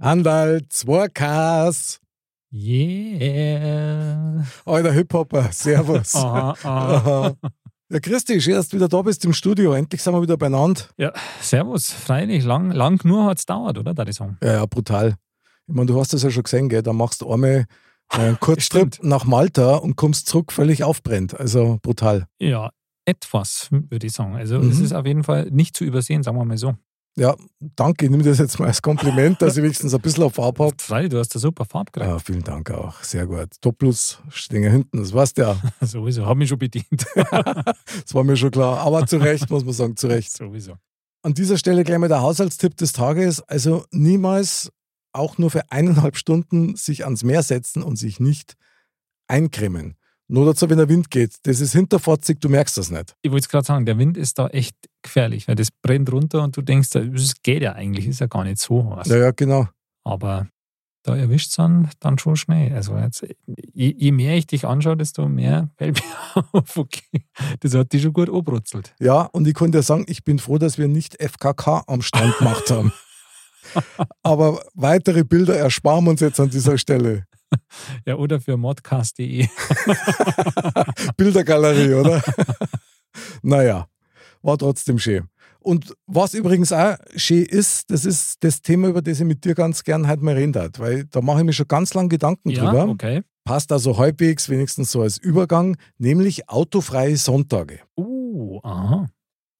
Andal, 2Ks. Yeah. Alter Hip-Hopper, Servus. Aha, aha. Ja, Christi, schön, dass du wieder da bist im Studio. Endlich sind wir wieder beieinander. Ja, servus. Freilich, lang, lang nur hat es dauert, oder? Da die Song. Ja, ja, brutal. Ich meine, du hast das ja schon gesehen, gell? Da machst du einmal einen Kurztrip nach Malta und kommst zurück völlig aufbrennt. Also brutal. Ja, etwas, würde ich sagen. Also Mhm. es ist auf jeden Fall nicht zu übersehen, sagen wir mal so. Ja, danke. Ich nehme das jetzt mal als Kompliment, dass ich wenigstens ein bisschen auf Farbe habe. Freilich, du hast eine super Farbe gekriegt. Ja, vielen Dank auch. Sehr gut. Doppelus stehen ja hinten, das weißt du ja. Sowieso, habe mich schon bedient. Das war mir schon klar. Aber zu Recht, muss man sagen, zu Recht. Sowieso. An dieser Stelle gleich mal der Haushaltstipp des Tages. Also niemals auch nur für eineinhalb Stunden sich ans Meer setzen und sich nicht eincremen. Nur dazu, wenn der Wind geht. Das ist hinterfotzig, du merkst das nicht. Ich wollte es gerade sagen, der Wind ist da echt gefährlich, weil das brennt runter und du denkst, das geht ja eigentlich, ist ja gar nicht so was. Ja, ja, genau. Aber da erwischt es dann, dann schon schnell. Also jetzt, je, je mehr ich dich anschaue, desto mehr fällt mir auf, okay, das hat dich schon gut anbrutzelt. Ja, und ich konnte ja sagen, ich bin froh, dass wir nicht FKK am Strand gemacht haben. Aber weitere Bilder ersparen wir uns jetzt an dieser Stelle. Ja, oder für modcast.de. Bildergalerie, oder? naja, war trotzdem schön. Und was übrigens auch schön ist, das ist das Thema, über das ich mit dir ganz gern heute mal reden darf, weil da mache ich mir schon ganz lange Gedanken Ja, drüber. okay. Passt also halbwegs, wenigstens so als Übergang, nämlich autofreie Sonntage. Uh, aha.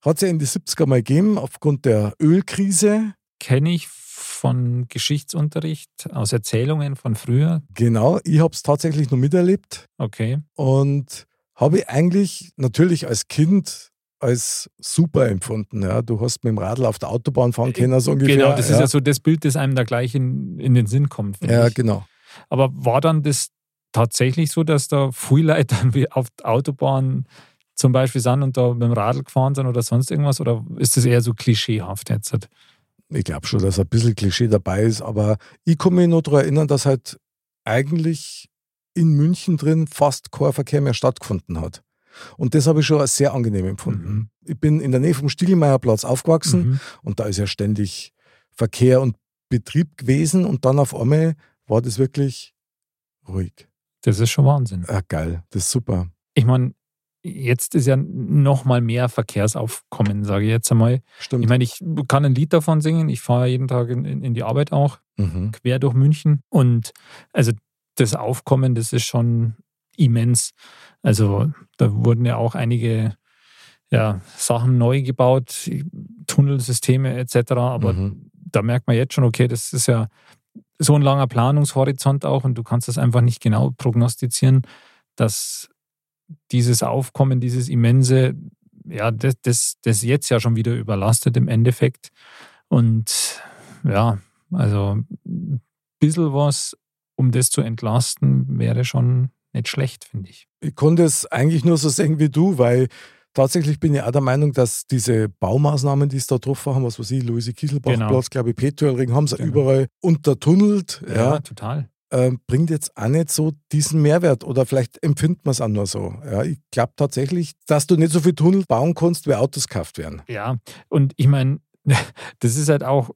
Hat es ja in die 70er mal gegeben, aufgrund der Ölkrise. Kenne ich von Geschichtsunterricht, aus Erzählungen von früher. Genau, ich habe es tatsächlich noch miterlebt Okay. und habe ich eigentlich natürlich als Kind als super empfunden. Ja. Du hast mit dem Radl auf der Autobahn fahren können, so ungefähr. genau, das ja. ist ja so das Bild, das einem da gleich in, in den Sinn kommt. Ja, ich. genau. Aber war dann das tatsächlich so, dass da viele Leute auf der Autobahn zum Beispiel sind und da mit dem Radl gefahren sind oder sonst irgendwas? Oder ist das eher so klischeehaft jetzt? Ich glaube schon, dass ein bisschen Klischee dabei ist, aber ich kann mich noch daran erinnern, dass halt eigentlich in München drin fast kein Verkehr mehr stattgefunden hat. Und das habe ich schon als sehr angenehm empfunden. Mhm. Ich bin in der Nähe vom Stiegelmeierplatz aufgewachsen Mhm. und da ist ja ständig Verkehr und Betrieb gewesen und dann auf einmal war das wirklich ruhig. Das ist schon Wahnsinn. Ah, geil, das ist super. Ich meine, jetzt ist ja noch mal mehr Verkehrsaufkommen, sage ich jetzt einmal. Stimmt. Ich meine, ich kann ein Lied davon singen. Ich fahre jeden Tag in, in, die Arbeit auch, mhm. quer durch München. Und also das Aufkommen, das ist schon immens. Also da wurden ja auch einige ja, Sachen neu gebaut, Tunnelsysteme etc. Aber Mhm. da merkt man jetzt schon, okay, das ist ja so ein langer Planungshorizont auch und du kannst das einfach nicht genau prognostizieren, dass dieses Aufkommen, dieses immense, ja, das, das, das jetzt ja schon wieder überlastet im Endeffekt. Und ja, also ein bisschen was, um das zu entlasten, wäre schon nicht schlecht, finde ich. Ich konnte es eigentlich nur so sehen wie du, weil tatsächlich bin ich auch der Meinung, dass diese Baumaßnahmen, die es da drauf haben, was weiß ich, Luise Kieselbachplatz, Genau. glaube ich, Petuelring, haben sie Genau. überall untertunnelt, ja, total. Äh, bringt jetzt auch nicht so diesen Mehrwert oder vielleicht empfindet man es auch nur so. Ja, ich glaube tatsächlich, dass du nicht so viel Tunnel bauen kannst, wie Autos gekauft werden. Ja, und ich meine, das ist halt auch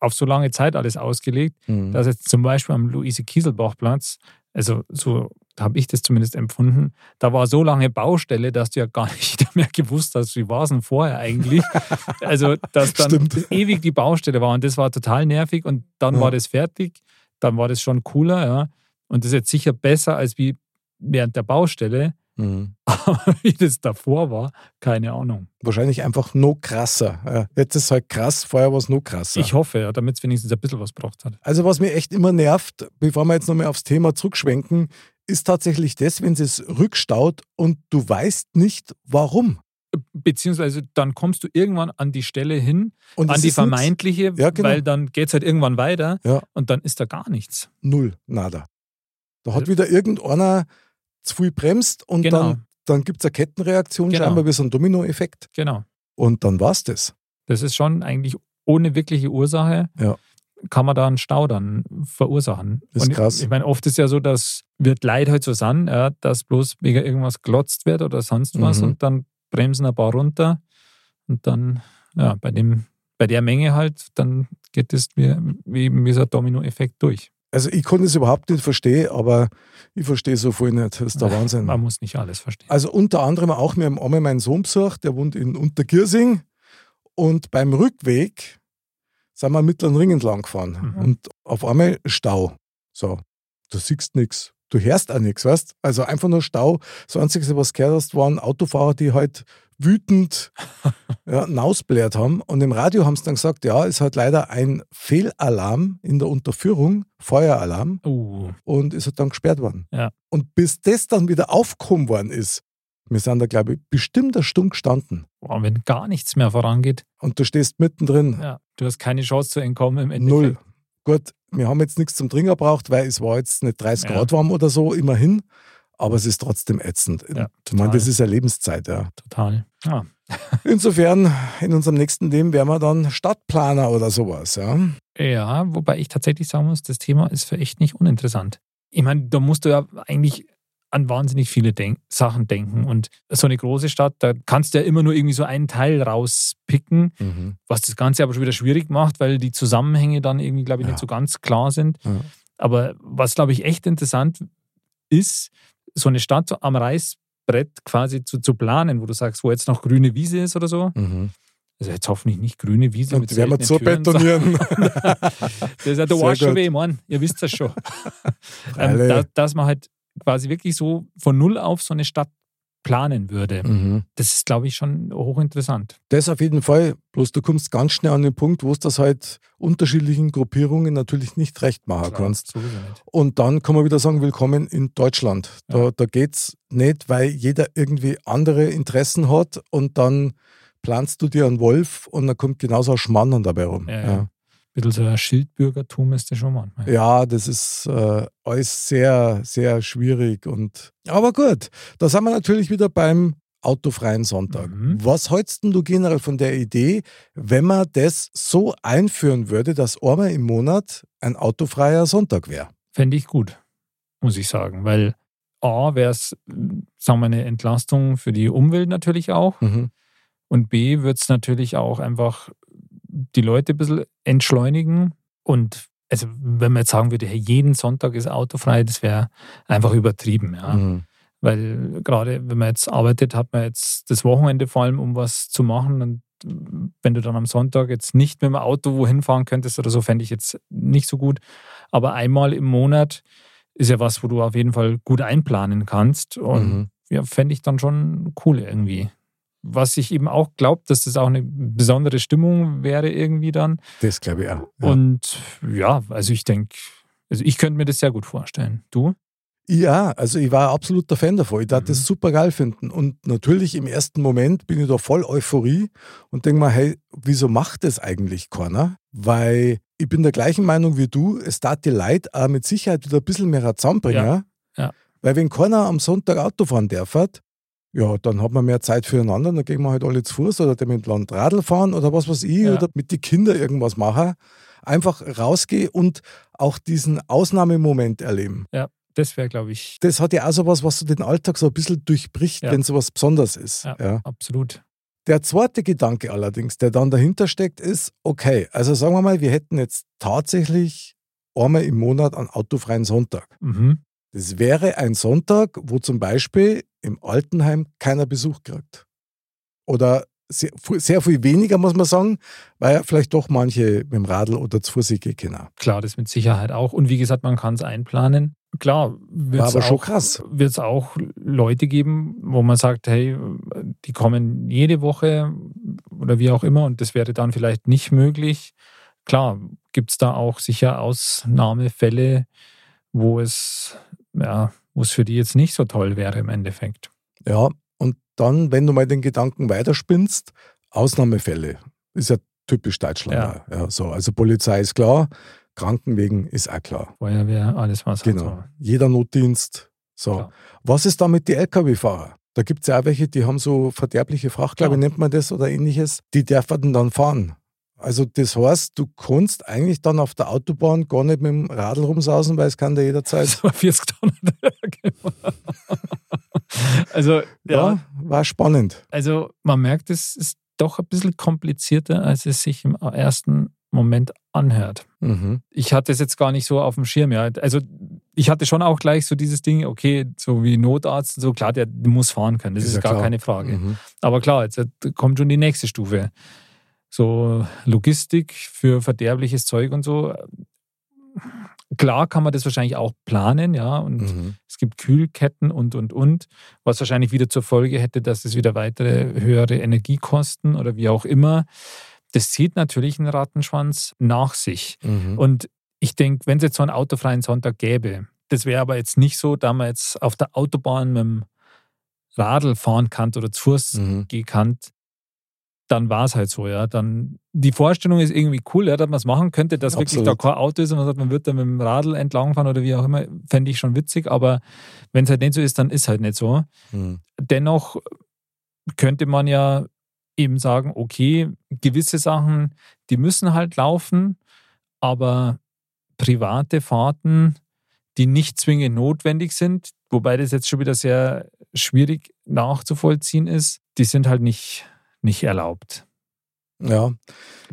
auf so lange Zeit alles ausgelegt, Mhm. dass jetzt zum Beispiel am Luise-Kieselbach-Platz, also so habe ich das zumindest empfunden, da war so lange Baustelle, dass du ja gar nicht mehr gewusst hast, wie war es denn vorher eigentlich. also, dass dann Stimmt. ewig die Baustelle war und das war total nervig und dann Ja. war das fertig, dann war das schon cooler, ja. Und das ist jetzt sicher besser als wie während der Baustelle. Mhm. Aber wie das davor war, keine Ahnung. Wahrscheinlich einfach noch krasser. Jetzt ist es halt krass, vorher war es noch krasser. Ich hoffe, ja, damit es wenigstens ein bisschen was gebracht hat. Also was mir echt immer nervt, bevor wir jetzt nochmal aufs Thema zurückschwenken, ist tatsächlich das, wenn es rückstaut und du weißt nicht, warum. Beziehungsweise dann kommst du irgendwann an die Stelle hin, Und an es die vermeintliche, Ja, genau. weil dann geht es halt irgendwann weiter Ja. und dann ist da gar nichts. Null, nada. Da hat Ja. wieder irgendeiner zu viel bremst und Genau. dann, dann gibt es eine Kettenreaktion, Genau. scheinbar wie so ein Dominoeffekt. Genau. Und dann war's das. Das ist schon eigentlich ohne wirkliche Ursache, Ja. kann man da einen Stau dann verursachen. Ist und krass. Ich meine, oft ist ja so, dass wird Leid halt so sein, ja, dass bloß wegen irgendwas glotzt wird oder sonst was Mhm. und dann bremsen ein paar runter und dann, ja, bei dem bei der Menge halt, dann geht das wie, wie, so ein Domino-Effekt durch. Also ich konnte es überhaupt nicht verstehen, aber ich verstehe so viel nicht. Das ist der Wahnsinn. Man muss nicht alles verstehen. Also unter anderem auch, wir haben einmal meinen Sohn besucht, der wohnt in Untergirsing und beim Rückweg sind wir Mittleren Ring entlang gefahren Mhm. und auf einmal Stau. So, du siehst nichts, du hörst auch nichts, weißt? Also einfach nur Stau. Das Einzige, was du gehört hast, waren Autofahrer, die halt wütend ja, nausblärt haben. Und im Radio haben sie dann gesagt, ja, es hat leider ein Fehlalarm in der Unterführung, Feueralarm, Uh, und ist halt dann gesperrt worden. Ja. Und bis das dann wieder aufgekommen worden ist, wir sind da, glaube ich, bestimmt eine Stunde gestanden. boah, wenn gar nichts mehr vorangeht, Und du stehst mittendrin. ja, du hast keine Chance zu entkommen im Endeffekt. Null. Gut, wir haben jetzt nichts zum Trinken gebraucht, weil es war jetzt nicht 30 Ja. Grad warm oder so, immerhin. Aber es ist trotzdem ätzend. Ja, ich meine, das ist ja Lebenszeit, ja. Total. Ja. Insofern, in unserem nächsten Leben wären wir dann Stadtplaner oder sowas, ja. ja, wobei ich tatsächlich sagen muss, das Thema ist für echt nicht uninteressant. Ich meine, da musst du ja eigentlich an wahnsinnig viele Denk Sachen denken. Und so eine große Stadt, da kannst du ja immer nur irgendwie so einen Teil rauspicken, was das Ganze aber schon wieder schwierig macht, weil die Zusammenhänge dann irgendwie, glaube ich, Ja. nicht so ganz klar sind. Ja. Aber was, glaube ich, echt interessant ist, so eine Stadt am Reißbrett quasi zu, zu planen, wo du sagst, wo jetzt noch grüne Wiese ist oder so. Mhm. Also jetzt hoffentlich nicht grüne Wiese Und die werden wir zu Türen, betonieren. das ist ja der Arsch schon gut. weh, Mann. Ihr wisst das schon. ähm, da, dass man halt quasi wirklich so von null auf so eine Stadt planen würde. mhm. Das ist, glaube ich, schon hochinteressant. Das auf jeden Fall. Bloß du kommst ganz schnell an den Punkt, wo du das halt unterschiedlichen Gruppierungen natürlich nicht recht machen Klar, kannst. Und dann kann man wieder sagen, willkommen in Deutschland. Da, Ja. da geht es nicht, weil jeder irgendwie andere Interessen hat und dann planst du dir einen Wolf und dann kommt genauso ein Schmarrn dabei rum. Ja, Ja, bisschen so ein Schildbürgertum ist das schon manchmal. Ja, das ist äh, alles sehr, sehr schwierig. Und aber gut, da sind wir natürlich wieder beim autofreien Sonntag. Mhm. Was hältst denn du generell von der Idee, wenn man das so einführen würde, dass einmal im Monat ein autofreier Sonntag wäre? Fände ich gut, muss ich sagen. Weil A, wäre es, sagen wir, eine Entlastung für die Umwelt natürlich auch. Mhm. Und B, wird es natürlich auch einfach die Leute ein bisschen entschleunigen. Und also, wenn man jetzt sagen würde, hey, jeden Sonntag ist autofrei, das wäre einfach übertrieben. Ja. Mhm. Weil gerade wenn man jetzt arbeitet, hat man jetzt das Wochenende vor allem, um was zu machen. Und wenn du dann am Sonntag jetzt nicht mit dem Auto wohin fahren könntest oder so, fände ich jetzt nicht so gut. Aber einmal im Monat ist ja was, wo du auf jeden Fall gut einplanen kannst. Und Mhm. ja, fände ich dann schon cool irgendwie. Was ich eben auch glaube, dass das auch eine besondere Stimmung wäre irgendwie dann. Das glaube ich auch. Ja. Und ja, also ich denke, also ich könnte mir das sehr gut vorstellen. Du? Ja, also ich war ein absoluter Fan davon. Ich darf Mhm. das super geil finden. Und natürlich im ersten Moment bin ich da voll Euphorie und denke mir, hey, wieso macht das eigentlich keiner? Weil ich bin der gleichen Meinung wie du, es tat die Leute auch mit Sicherheit wieder ein bisschen mehr zusammenbringen. Ja, ja. Weil wenn keiner am Sonntag Auto fahren darf, ja, dann hat man mehr Zeit füreinander, dann gehen wir halt alle zu Fuß oder dem mit Land Radl fahren oder was weiß ich Ja. oder mit den Kindern irgendwas machen. Einfach rausgehen und auch diesen Ausnahmemoment erleben Das wäre, glaube ich, das hat ja auch so was, was so den Alltag so ein bisschen durchbricht, Ja. wenn so was Besonderes ist. Ja. Ja. absolut. Der zweite Gedanke allerdings, der dann dahinter steckt, ist, okay, also sagen wir mal, wir hätten jetzt tatsächlich einmal im Monat einen autofreien Sonntag. Mhm. Das wäre ein Sonntag, wo zum Beispiel im Altenheim keiner Besuch kriegt. Oder sehr, sehr viel weniger, muss man sagen, weil vielleicht doch manche mit dem Radl oder zu Fuß gehen können. Klar, das mit Sicherheit auch. Und wie gesagt, man kann es einplanen. Klar, wird es auch, auch Leute geben, wo man sagt, hey, die kommen jede Woche oder wie auch immer und das wäre dann vielleicht nicht möglich. Klar, gibt es da auch sicher Ausnahmefälle, wo es, ja, wo es für die jetzt nicht so toll wäre im Endeffekt. Ja, und dann, wenn du mal den Gedanken weiterspinnst, Ausnahmefälle. Ist ja typisch Deutschland. Ja. Ja. So. Also Polizei ist klar, Krankenwegen ist auch klar. Feuerwehr, alles was halt Genau. Jeder Notdienst. So. Klar. Was ist da mit den Lkw-Fahrer? Da gibt es ja auch welche, die haben so verderbliche Fracht, glaube ich, nennt man das oder ähnliches. Die dürfen dann fahren. Also das heißt, du kannst eigentlich dann auf der Autobahn gar nicht mit dem Radl rumsausen, weil es kann der jederzeit. So 40 Tonnen. Also, ja, Ja, war spannend. Also man merkt, es ist doch ein bisschen komplizierter, als es sich im ersten Moment anhört. Mhm. Ich hatte es jetzt gar nicht so auf dem Schirm. Ja. Also ich hatte schon auch gleich so dieses Ding, okay, so wie Notarzt, so klar, der muss fahren können, das ist, ist gar klar. keine Frage. Mhm. Aber klar, jetzt kommt schon die nächste Stufe. So Logistik für verderbliches Zeug und so. Klar kann man das wahrscheinlich auch planen, ja, und mhm. es gibt Kühlketten und, und, und, was wahrscheinlich wieder zur Folge hätte, dass es wieder weitere höhere Energiekosten oder wie auch immer. Das zieht natürlich einen Rattenschwanz nach sich. Mhm. Und ich denke, wenn es jetzt so einen autofreien Sonntag gäbe, das wäre aber jetzt nicht so, da man jetzt auf der Autobahn mit dem Radl fahren kann oder zu Fuß mhm. gehen kann, dann war es halt so, ja. Dann die Vorstellung ist irgendwie cool, ja, dass man es machen könnte, dass Absolut. wirklich da kein Auto ist und man sagt, man wird da mit dem Radl entlangfahren oder wie auch immer, fände ich schon witzig, aber wenn es halt nicht so ist, dann ist halt nicht so. Mhm. Dennoch könnte man ja eben sagen, okay, gewisse Sachen, die müssen halt laufen, aber private Fahrten, die nicht zwingend notwendig sind, wobei das jetzt schon wieder sehr schwierig nachzuvollziehen ist, die sind halt nicht nicht erlaubt. Ja.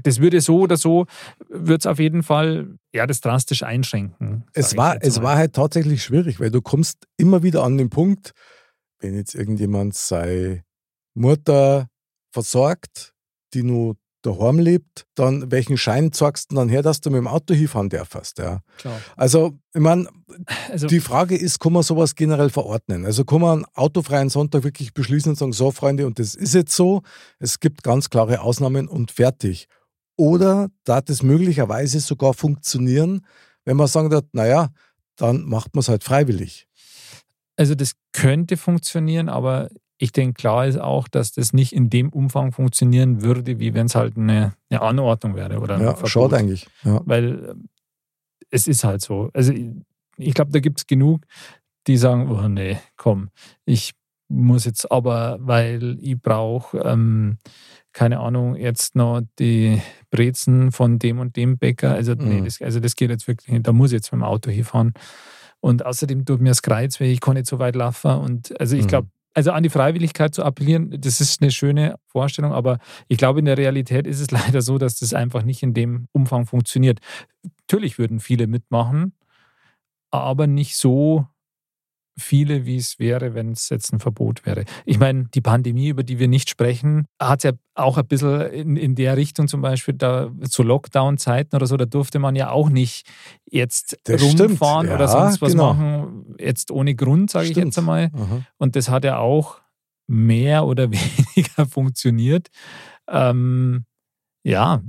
Das würde so oder so, wird es auf jeden Fall ja, das drastisch einschränken. Es war, es war halt tatsächlich schwierig, weil du kommst immer wieder an den Punkt, wenn jetzt irgendjemand sei Mutter versorgt, die nur daheim lebt, dann welchen Schein zeigst du dann her, dass du mit dem Auto hinfahren darfst? Ja. Klar. Also, ich meine, also, die Frage ist, kann man sowas generell verordnen? Also kann man einen autofreien Sonntag wirklich beschließen und sagen, so Freunde, und das ist jetzt so, es gibt ganz klare Ausnahmen und fertig. Oder darf es möglicherweise sogar funktionieren, wenn man sagen wird, naja, dann macht man es halt freiwillig. Also das könnte funktionieren, aber ich denke, klar ist auch, dass das nicht in dem Umfang funktionieren würde, wie wenn es halt eine, eine, Anordnung wäre. Oder ja, schaut eigentlich. Ja. Weil äh, es ist halt so. Also ich glaube, da gibt es genug, die sagen, oh nee, komm, ich muss jetzt aber, weil ich brauche, ähm, keine Ahnung, jetzt noch die Brezen von dem und dem Bäcker. Also, mhm. nee, das, also das geht jetzt wirklich nicht. Da muss ich jetzt mit dem Auto hinfahren. Und außerdem tut mir das Kreuz, weil ich kann nicht so weit laufen. Und also ich mhm. Also an die Freiwilligkeit zu appellieren, das ist eine schöne Vorstellung, aber ich glaube, in der Realität ist es leider so, dass das einfach nicht in dem Umfang funktioniert. Natürlich würden viele mitmachen, aber nicht so, viele, wie es wäre, wenn es jetzt ein Verbot wäre. Ich meine, die Pandemie, über die wir nicht sprechen, hat ja auch ein bisschen in, in der Richtung zum Beispiel da zu Lockdown-Zeiten oder so, da durfte man ja auch nicht jetzt das rumfahren ja, oder sonst was genau. machen, jetzt ohne Grund, sage ich jetzt einmal. Aha. Und das hat ja auch mehr oder weniger funktioniert. Ähm, ja,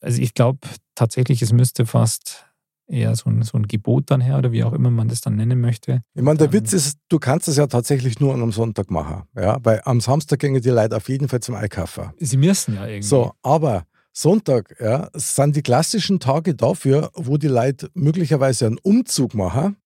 also ich glaube tatsächlich, es müsste fast eher so ein, so ein Gebot dann her oder wie auch immer man das dann nennen möchte. Ich meine, der Witz ist, du kannst es ja tatsächlich nur am Sonntag machen. Ja? Weil am Samstag gehen die Leute auf jeden Fall zum Einkaufen. Sie müssen ja irgendwie. So, aber Sonntag ja, sind die klassischen Tage dafür, wo die Leute möglicherweise einen Umzug machen.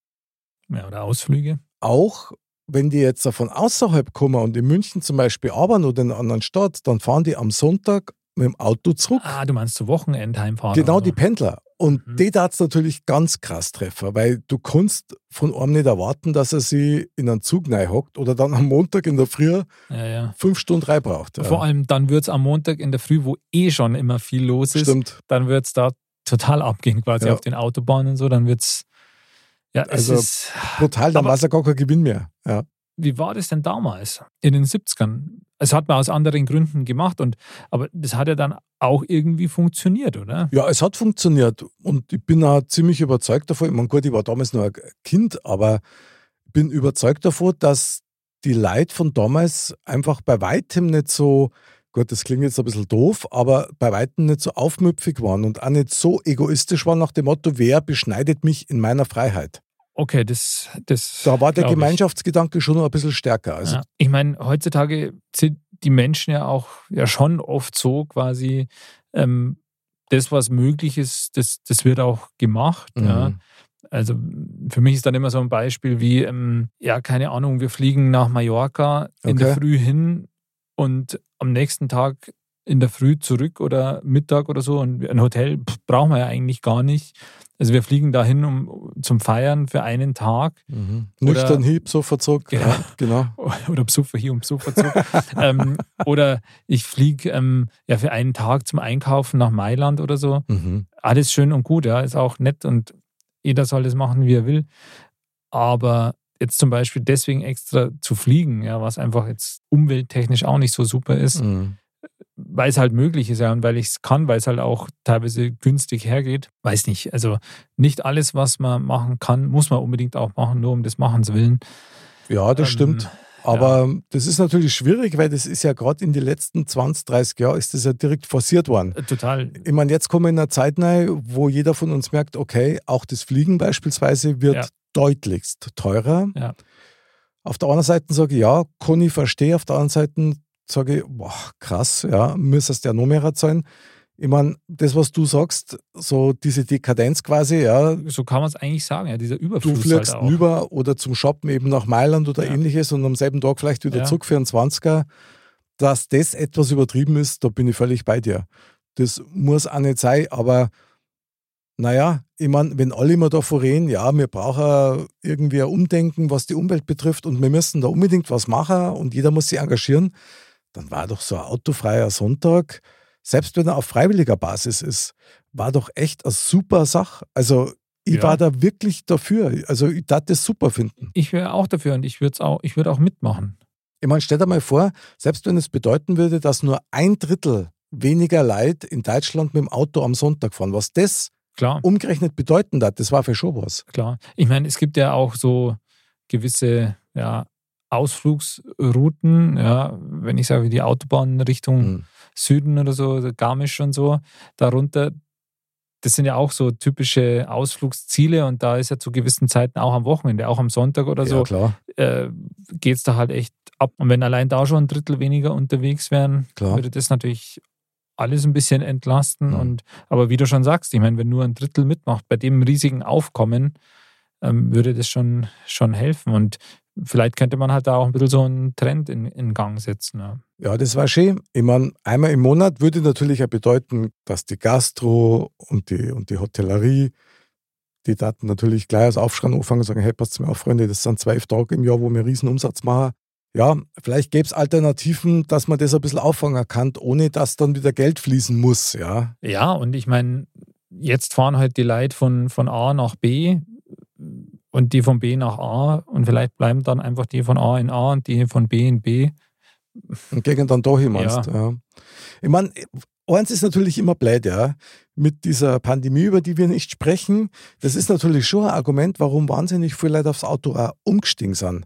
Ja, oder Ausflüge. Auch wenn die jetzt von außerhalb kommen und in München zum Beispiel arbeiten oder in einer anderen Stadt, dann fahren die am Sonntag mit dem Auto zurück. Ah, du meinst zu Wochenendheimfahren? Genau, die Pendler. Und mhm. die darf es natürlich ganz krass treffen, weil du kannst von einem nicht erwarten, dass er sie in einen Zug hockt oder dann am Montag in der Früh ja, ja. fünf Stunden rein braucht. Ja. Vor allem dann wird es am Montag in der Früh, wo eh schon immer viel los ist, Stimmt. dann wird es da total abgehen, quasi auf den Autobahnen und so. Dann wird es. Ja, also ist, brutal, dann war es ja gar kein Gewinn mehr. Wie war das denn damals in den 70ern? Es hat man aus anderen Gründen gemacht, und, aber das hat ja dann auch irgendwie funktioniert, oder? Ja, es hat funktioniert und ich bin auch ziemlich überzeugt davon. Ich meine, gut, ich war damals noch ein Kind, aber ich bin überzeugt davon, dass die Leute von damals einfach bei weitem nicht so, gut, das klingt jetzt ein bisschen doof, aber bei weitem nicht so aufmüpfig waren und auch nicht so egoistisch waren nach dem Motto, wer beschneidet mich in meiner Freiheit. Okay, das, das. Da war der Gemeinschaftsgedanke ich. schon noch ein bisschen stärker. Also. Ja. Ich meine, heutzutage sind die Menschen ja auch ja schon oft so quasi, ähm, das, was möglich ist, das, das wird auch gemacht. Mhm. Ja. Also für mich ist dann immer so ein Beispiel wie, ähm, ja, keine Ahnung, wir fliegen nach Mallorca in okay. der Früh hin und am nächsten Tag in der Früh zurück oder Mittag oder so. Und ein Hotel brauchen wir ja eigentlich gar nicht. Also wir fliegen dahin um, zum Feiern für einen Tag. Mhm. Nüchtern Hieb, Sofa-Zug. Genau. Ja, genau. Oder Besucher hier und Besucherzug. ähm, oder ich fliege ähm, ja für einen Tag zum Einkaufen nach Mailand oder so. Mhm. Alles schön und gut, ja, ist auch nett und jeder soll das machen, wie er will. Aber jetzt zum Beispiel deswegen extra zu fliegen, ja, was einfach jetzt umwelttechnisch auch nicht so super ist, Mhm. Weil es halt möglich ist, ja, und weil ich es kann, weil es halt auch teilweise günstig hergeht. Weiß nicht. Also nicht alles, was man machen kann, muss man unbedingt auch machen, nur um des Machens willen. Ja, das Ähm, stimmt. Aber das ist natürlich schwierig, weil das ist ja gerade in den letzten 20, 30 Jahren ist das ja direkt forciert worden. Äh, Total. Ich meine, jetzt kommen wir in einer Zeit rein, wo jeder von uns merkt, okay, auch das Fliegen beispielsweise wird Ja. deutlichst teurer. Ja. Auf der anderen Seite sage ich, ja, kann ich verstehen. Auf der anderen Seite sage ich, boah, krass, ja, müsste es ja noch mehr sein. Ich meine, das, was du sagst, so diese Dekadenz quasi, ja, So kann man es eigentlich sagen, ja, dieser du Überfluss fliegst halt rüber oder zum Shoppen eben nach Mailand oder Ja. ähnliches und am selben Tag vielleicht wieder Ja. zurück für einen 20er, dass das etwas übertrieben ist, da bin ich völlig bei dir. Das muss auch nicht sein, aber naja, ich meine, wenn alle immer davon reden, ja, wir brauchen irgendwie ein Umdenken, was die Umwelt betrifft und wir müssen da unbedingt was machen und jeder muss sich engagieren, dann war doch so ein autofreier Sonntag, selbst wenn er auf freiwilliger Basis ist, war doch echt eine super Sache. Also ich Ja. war da wirklich dafür. Also ich darf das super finden. Ich wäre auch dafür und ich würde auch, ich würde auch mitmachen. Ich meine, stell dir mal vor, selbst wenn es bedeuten würde, dass nur ein Drittel weniger Leute in Deutschland mit dem Auto am Sonntag fahren, was das Klar, umgerechnet bedeuten hat, das war für schon was. klar. Ich meine, es gibt ja auch so gewisse ja, Ausflugsrouten, ja, wenn ich sage, die Autobahn Richtung Mhm. Süden oder so, Garmisch und so, darunter, das sind ja auch so typische Ausflugsziele und da ist ja zu gewissen Zeiten auch am Wochenende, auch am Sonntag oder Ja, so, klar, äh, geht es da halt echt ab. Und wenn allein da schon ein Drittel weniger unterwegs wären, klar. würde das natürlich alles ein bisschen entlasten. Mhm. Und aber wie du schon sagst, ich meine, wenn nur ein Drittel mitmacht, bei dem riesigen Aufkommen, ähm, würde das schon, schon helfen. Und vielleicht könnte man halt da auch ein bisschen so einen Trend in, in Gang setzen. Ja. Ja, das war schön. Ich meine, einmal im Monat würde natürlich auch bedeuten, dass die Gastro und die, und die Hotellerie, die Daten natürlich gleich als Aufschreien anfangen und sagen, hey, passt mir auf, Freunde, das sind zwölf Tage im Jahr, wo wir einen riesen Umsatz machen. Ja, vielleicht gäbe es Alternativen, dass man das ein bisschen auffangen kann, ohne dass dann wieder Geld fließen muss, ja. ja, und ich meine, jetzt fahren halt die Leute von, von A nach B und die von B nach A und vielleicht bleiben dann einfach die von A in A und die von B in B. Und gehen dann da hin, meinst ja. Ich meine, eins ist natürlich immer blöd, ja. Mit dieser Pandemie, über die wir nicht sprechen, das ist natürlich schon ein Argument, warum wahnsinnig viele Leute aufs Auto auch umgestiegen sind.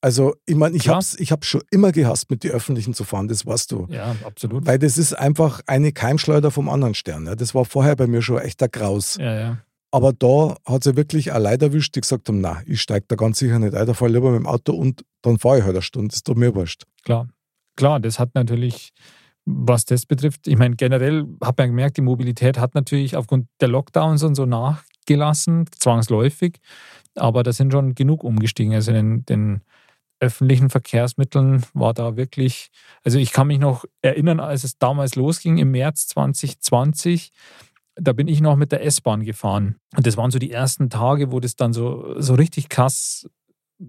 Also, ich meine, ich habe es ich hab's schon immer gehasst, mit den Öffentlichen zu fahren, das weißt du. Ja, absolut. Weil das ist einfach eine Keimschleuder vom anderen Stern. Ja. Das war vorher bei mir schon echt ein Graus. Ja, ja. Aber da hat sie wirklich auch Leute erwischt, die gesagt haben, na, ich steige da ganz sicher nicht ein, da fahre ich lieber mit dem Auto und dann fahre ich halt eine Stunde, das tut mir wurscht. Klar, klar, das hat natürlich, was das betrifft, ich meine, generell hat man gemerkt, die Mobilität hat natürlich aufgrund der Lockdowns und so nachgelassen, zwangsläufig, aber da sind schon genug umgestiegen. Also in den öffentlichen Verkehrsmitteln war da wirklich, also ich kann mich noch erinnern, als es damals losging im März 2020, da bin ich noch mit der S-Bahn gefahren. Und das waren so die ersten Tage, wo das dann so, so richtig krass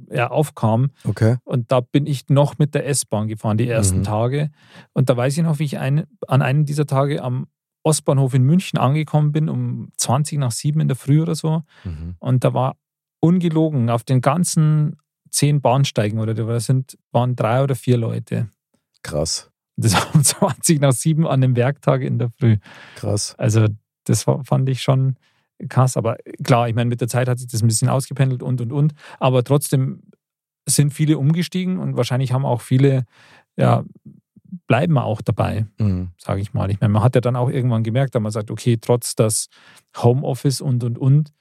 ja, aufkam. Okay. Und da bin ich noch mit der S-Bahn gefahren, die ersten Mhm. Tage. Und da weiß ich noch, wie ich ein, an einem dieser Tage am Ostbahnhof in München angekommen bin, um 20 nach 7 in der Früh oder so. Mhm. Und da war ungelogen auf den ganzen zehn Bahnsteigen oder da sind, waren drei oder vier Leute. Krass, Das war um 20 nach 7 an dem Werktag in der Früh. krass. Also das fand ich schon krass. Aber klar, ich meine, mit der Zeit hat sich das ein bisschen ausgependelt und, und, und. Aber trotzdem sind viele umgestiegen und wahrscheinlich haben auch viele, ja, bleiben auch dabei, Mhm. sage ich mal. Ich meine, man hat ja dann auch irgendwann gemerkt, dass man sagt, okay, trotz das Homeoffice und, und, und,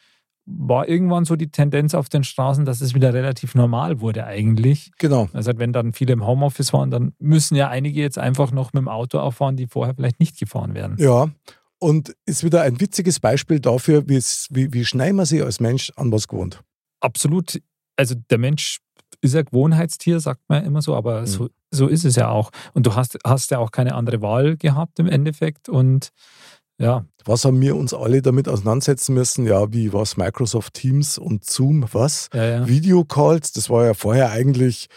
war irgendwann so die Tendenz auf den Straßen, dass es wieder relativ normal wurde eigentlich. Genau. Also wenn dann viele im Homeoffice waren, dann müssen ja einige jetzt einfach noch mit dem Auto auffahren, die vorher vielleicht nicht gefahren wären. Ja, und ist wieder ein witziges Beispiel dafür, wie, wie schnell man sich als Mensch an was gewohnt. absolut, also der Mensch ist ein Gewohnheitstier, sagt man immer so, aber Mhm. so, so ist es ja auch. Und du hast, hast ja auch keine andere Wahl gehabt im Endeffekt. Und ja. Was haben wir uns alle damit auseinandersetzen müssen? Ja, wie was Microsoft Teams und Zoom, was? Ja, ja. Videocalls, das war ja vorher eigentlich,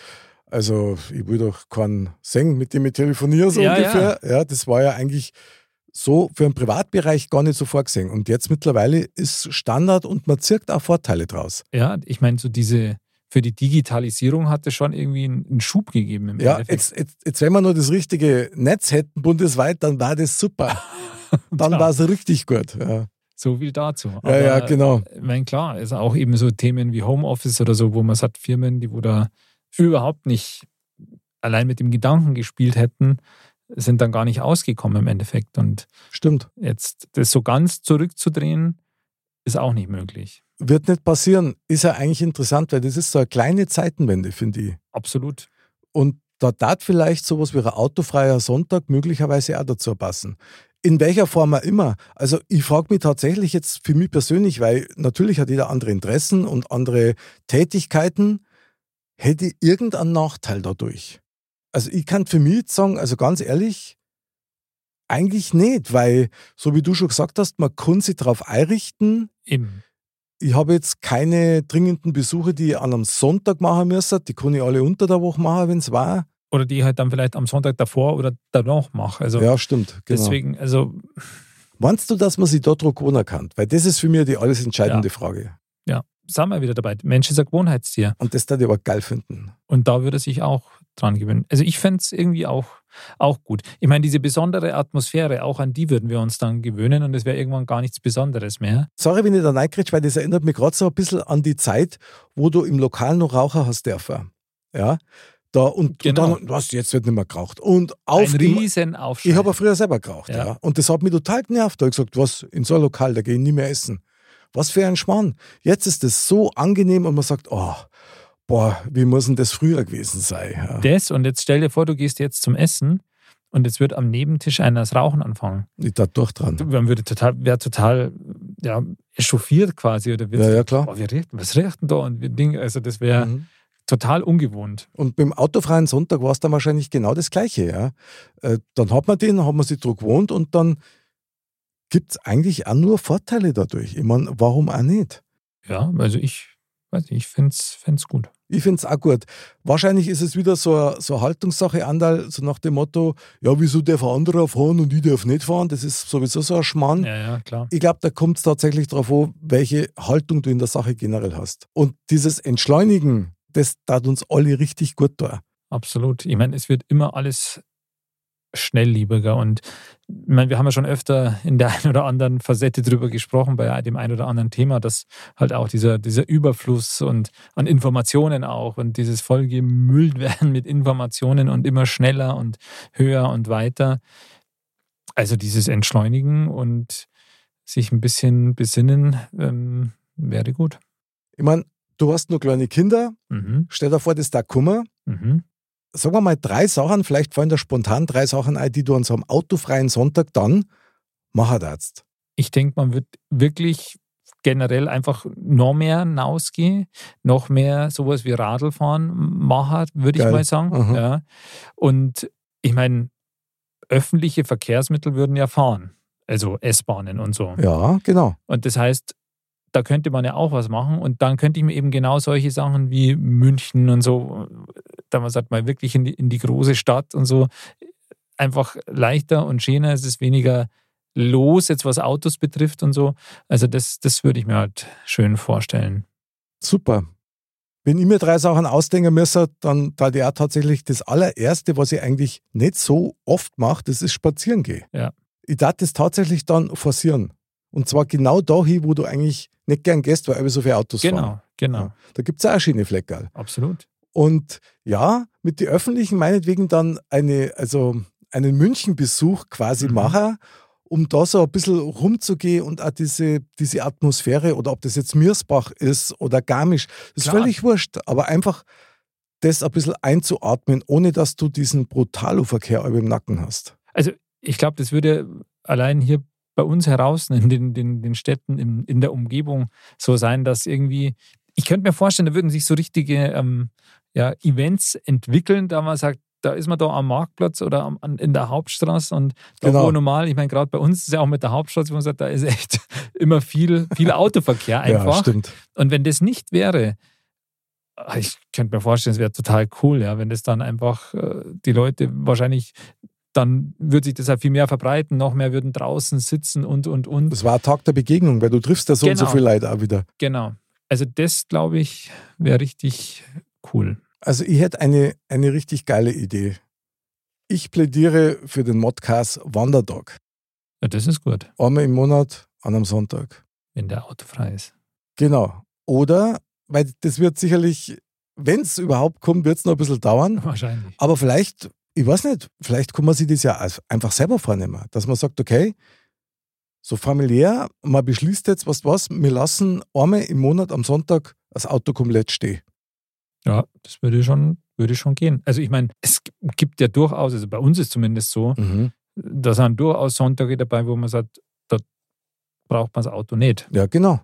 also ich will doch keinen singen, mit dem ich telefoniere, so Ja, ungefähr. Ja. das war ja eigentlich so für den Privatbereich gar nicht so vorgesehen. Und jetzt mittlerweile ist Standard und man zirkt auch Vorteile draus. Ja, ich meine, so diese, für die Digitalisierung hat es schon irgendwie einen, Schub gegeben im Ja, jetzt, jetzt, jetzt, wenn wir nur das richtige Netz hätten bundesweit, dann war das super. Dann war es richtig gut. Ja, So viel dazu. ja, ja genau. Ich meine, klar, ist auch eben so Themen wie Homeoffice oder so, wo man sagt, Firmen, die wo da überhaupt nicht allein mit dem Gedanken gespielt hätten, sind dann gar nicht ausgekommen im Endeffekt. Und Stimmt. jetzt das so ganz zurückzudrehen, ist auch nicht möglich. Wird nicht passieren. Ist ja eigentlich interessant, weil das ist so eine kleine Zeitenwende, finde ich. Absolut. Und da tat vielleicht sowas wie ein autofreier Sonntag möglicherweise auch dazu passen. In welcher Form auch immer. Also ich frage mich tatsächlich jetzt für mich persönlich, weil natürlich hat jeder andere Interessen und andere Tätigkeiten, hätte ich irgendeinen Nachteil dadurch. Also ich kann für mich jetzt sagen, also ganz ehrlich, eigentlich nicht, weil, so wie du schon gesagt hast, man kann sich darauf einrichten, Eben. ich habe jetzt keine dringenden Besuche, die ich an einem Sonntag machen müssen. Die kann ich alle unter der Woche machen, wenn es war. Oder die ich halt dann vielleicht am Sonntag davor oder danach mache. Also Ja, stimmt. Genau. deswegen, also Meinst du, dass man sich dort gewohnen kann? Weil das ist für mich die alles entscheidende Frage. ja, sind wir wieder dabei. Mensch ist ein Gewohnheitstier. Und das würde ich aber geil finden. Und da würde sich auch dran gewöhnen. Also ich fände es irgendwie auch, auch gut. Ich meine, diese besondere Atmosphäre, auch an die würden wir uns dann gewöhnen und es wäre irgendwann gar nichts Besonderes mehr. Sorry, wenn ich da reingrätsch, weil das erinnert mich gerade so ein bisschen an die Zeit, wo du im Lokal noch Raucher hast dürfen. Ja. Da, und, Genau. und dann, was, jetzt wird nicht mehr geraucht. Und auf Ein riesen Aufschrei. Ich habe früher selber geraucht, ja. Ja. Und das hat mich total genervt. Da habe ich gesagt, was, in so ein Lokal, da gehe ich nie mehr essen. Was für ein Schmarrn. Jetzt ist das so angenehm und man sagt, oh, boah, wie muss denn das früher gewesen sein? Ja. das und jetzt stell dir vor, du gehst jetzt zum Essen und jetzt wird am Nebentisch einer das Rauchen anfangen. Ich da durch dran. Man würde total, wäre total ja, echauffiert quasi. Oder Ja, ja, klar. Boah, wie riecht, was riecht denn da? Und wie Ding, also das wäre Mhm. total ungewohnt. Und beim autofreien Sonntag war es dann wahrscheinlich genau das Gleiche. Ja. Äh, Dann hat man den, dann hat man sich dran gewohnt und dann gibt es eigentlich auch nur Vorteile dadurch. Ich meine, warum auch nicht? Ja, also ich weiß nicht, ich fände es gut. Ich finde es auch gut. Wahrscheinlich ist es wieder so eine, so eine Haltungssache, Andal, so nach dem Motto, ja, wieso darf ein anderer fahren und ich darf nicht fahren? Das ist sowieso so ein Schmarrn. Ja, ja, klar. Ich glaube, da kommt es tatsächlich darauf an, welche Haltung du in der Sache generell hast. Und dieses Entschleunigen, das tat uns alle richtig gut da. Absolut. Ich meine, es wird immer alles schnellliebiger und ich meine, wir haben ja schon öfter in der einen oder anderen Facette drüber gesprochen, bei dem einen oder anderen Thema, dass halt auch dieser, dieser Überfluss und an Informationen auch und dieses vollgemüllt werden mit Informationen und immer schneller und höher und weiter. Also dieses Entschleunigen und sich ein bisschen besinnen ähm, wäre gut. Ich meine, du hast nur kleine Kinder, Mhm. stell dir vor, das ist da Kummer. Mhm. Sagen wir mal drei Sachen, vielleicht fallen da spontan drei Sachen ein, die du an so einem autofreien Sonntag dann machen darfst. ich denke, man wird wirklich generell einfach noch mehr hinausgehen, noch mehr sowas wie Radlfahren machen, würde ich mal sagen. Aha. Ja. Und ich meine, öffentliche Verkehrsmittel würden ja fahren, also S-Bahnen und so. Ja, genau. Und das heißt, da könnte man ja auch was machen und dann könnte ich mir eben genau solche Sachen wie München und so, da man sagt mal wirklich in die, in die große Stadt und so, einfach leichter und schöner, es ist weniger los, jetzt was Autos betrifft und so. Also das, das würde ich mir halt schön vorstellen. Super. Wenn ich mir drei Sachen ausdenken müsste, dann da die auch tatsächlich das allererste, was ich eigentlich nicht so oft mache, das ist spazieren gehen. Ja. Ich darf das tatsächlich dann forcieren. Und zwar genau dahin, wo du eigentlich nicht gern gehst, weil über so viele Autos Genau, fahren. genau, Ja. Da gibt es auch schöne Fleckerl. absolut. Und ja, mit den Öffentlichen meinetwegen dann eine, also einen Münchenbesuch quasi Mhm. machen, um da so ein bisschen rumzugehen und auch diese, diese Atmosphäre oder ob das jetzt Mirsbach ist oder Garmisch, das ist völlig wurscht, aber einfach das ein bisschen einzuatmen, ohne dass du diesen Brutalo-Verkehr im Nacken hast. Also ich glaube, das würde allein hier bei uns heraus in den, den, den Städten in, in der Umgebung so sein, dass irgendwie, ich könnte mir vorstellen, da würden sich so richtige ähm, ja, Events entwickeln, da man sagt, da ist man da am Marktplatz oder am, an, in der Hauptstraße und da Genau. wo normal, ich meine, gerade bei uns ist ja auch mit der Hauptstraße, wo man sagt, da ist echt immer viel, viel Autoverkehr Ja, einfach. stimmt. und wenn das nicht wäre, ah, ich könnte mir vorstellen, es wäre total cool, ja, wenn das dann einfach äh, die Leute wahrscheinlich, dann würde sich das halt viel mehr verbreiten, noch mehr würden draußen sitzen und, und, und. Das war ein Tag der Begegnung, weil du triffst ja so und so Genau. viel Leute auch wieder. Genau. Also das, glaube ich, wäre richtig cool. Also ich hätte eine, eine richtig geile Idee. Ich plädiere für den Modcast Wandertag. Ja, das ist gut, Einmal im Monat an einem Sonntag. wenn der autofrei ist. Genau. Oder, weil das wird sicherlich, wenn es überhaupt kommt, wird es noch ein bisschen dauern. Wahrscheinlich. Aber vielleicht, ich weiß nicht, vielleicht kann man sich das ja einfach selber vornehmen. Dass man sagt, okay, so familiär, man beschließt jetzt, was was, wir lassen einmal im Monat am Sonntag das Auto komplett stehen. Ja, das würde schon, würde schon gehen. Also ich meine, es gibt ja durchaus, also bei uns ist zumindest so, da sind durchaus Sonntage dabei, wo man sagt, da braucht man das Auto nicht. Ja, genau.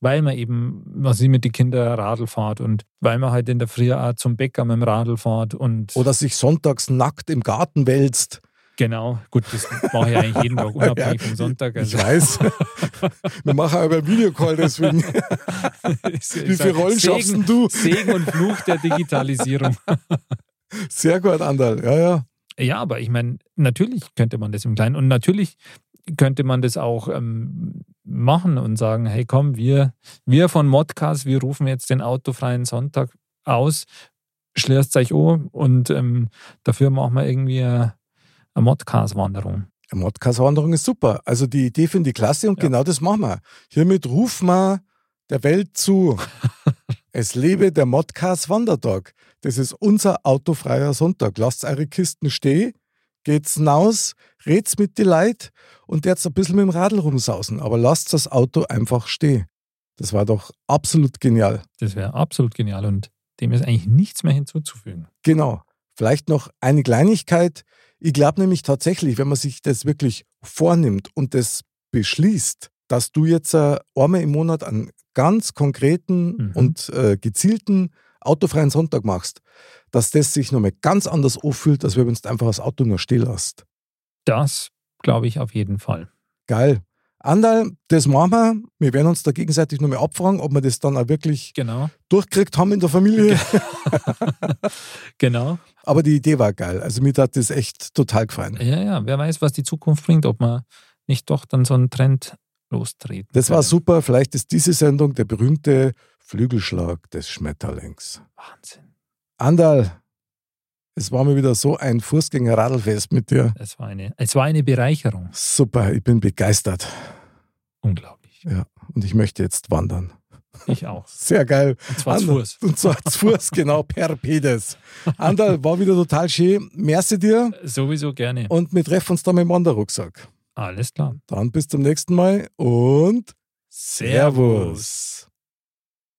Weil man eben, was sie mit den Kindern Radl fährt und weil man halt in der Früh auch zum Bäcker mit dem Radl fährt und Oder sich sonntags nackt im Garten wälzt. Genau, gut, das mache ich eigentlich jeden Tag, unabhängig vom Sonntag. Ich Also, weiß. Wir machen aber Videocall deswegen. Wie viele Rollen schaffst denn du? Segen und Fluch der Digitalisierung. Sehr gut, Andal. Ja, ja. Ja, aber ich meine, natürlich könnte man das im Kleinen und natürlich könnte man das auch ähm, machen und sagen, hey komm, wir, wir von Modcast, wir rufen jetzt den autofreien Sonntag aus, schließt euch an und ähm, dafür machen wir irgendwie eine, eine Modcast-Wanderung. Eine Modcast-Wanderung ist super. Also die Idee finde ich klasse und Ja. genau das machen wir. Hiermit rufen wir der Welt zu. es lebe der Modcast-Wandertag. Das ist unser autofreier Sonntag. Lasst eure Kisten stehen, geht's hinaus, red's mit die Leute und jetzt ein bisschen mit dem Radl rumsausen. Aber lasst das Auto einfach stehen. Das war doch absolut genial. Das wäre absolut genial und dem ist eigentlich nichts mehr hinzuzufügen. Genau. Vielleicht noch eine Kleinigkeit. Ich glaube nämlich tatsächlich, wenn man sich das wirklich vornimmt und das beschließt, dass du jetzt äh, einmal im Monat einen ganz konkreten Mhm. und äh, gezielten autofreien Sonntag machst, dass das sich nochmal ganz anders anfühlt, als wenn du einfach das Auto nur still lässt. Das glaube ich auf jeden Fall. Geil. Andal, das machen wir. Wir werden uns da gegenseitig nochmal abfragen, ob wir das dann auch wirklich Genau, durchgekriegt haben in der Familie. genau. Aber die Idee war geil. Also mir hat das echt total gefallen. Ja, ja, wer weiß, was die Zukunft bringt, ob man nicht doch dann so einen Trend lostreten. Das war können. super. Vielleicht ist diese Sendung der berühmte Flügelschlag des Schmetterlings. Wahnsinn. Andal, es war mir wieder so ein Fußgänger-Radlfest mit dir. Es war, eine, es war eine Bereicherung. Super, ich bin begeistert. Unglaublich. Ja, und ich möchte jetzt wandern. Ich auch. Sehr geil. Und zwar zu Fuß. Und zwar zu Fuß, genau, per Pedes. Andal, war wieder total schön. Merci dir. Sowieso gerne. Und wir treffen uns dann mit dem Wanderrucksack. Alles klar. Dann bis zum nächsten Mal und Servus.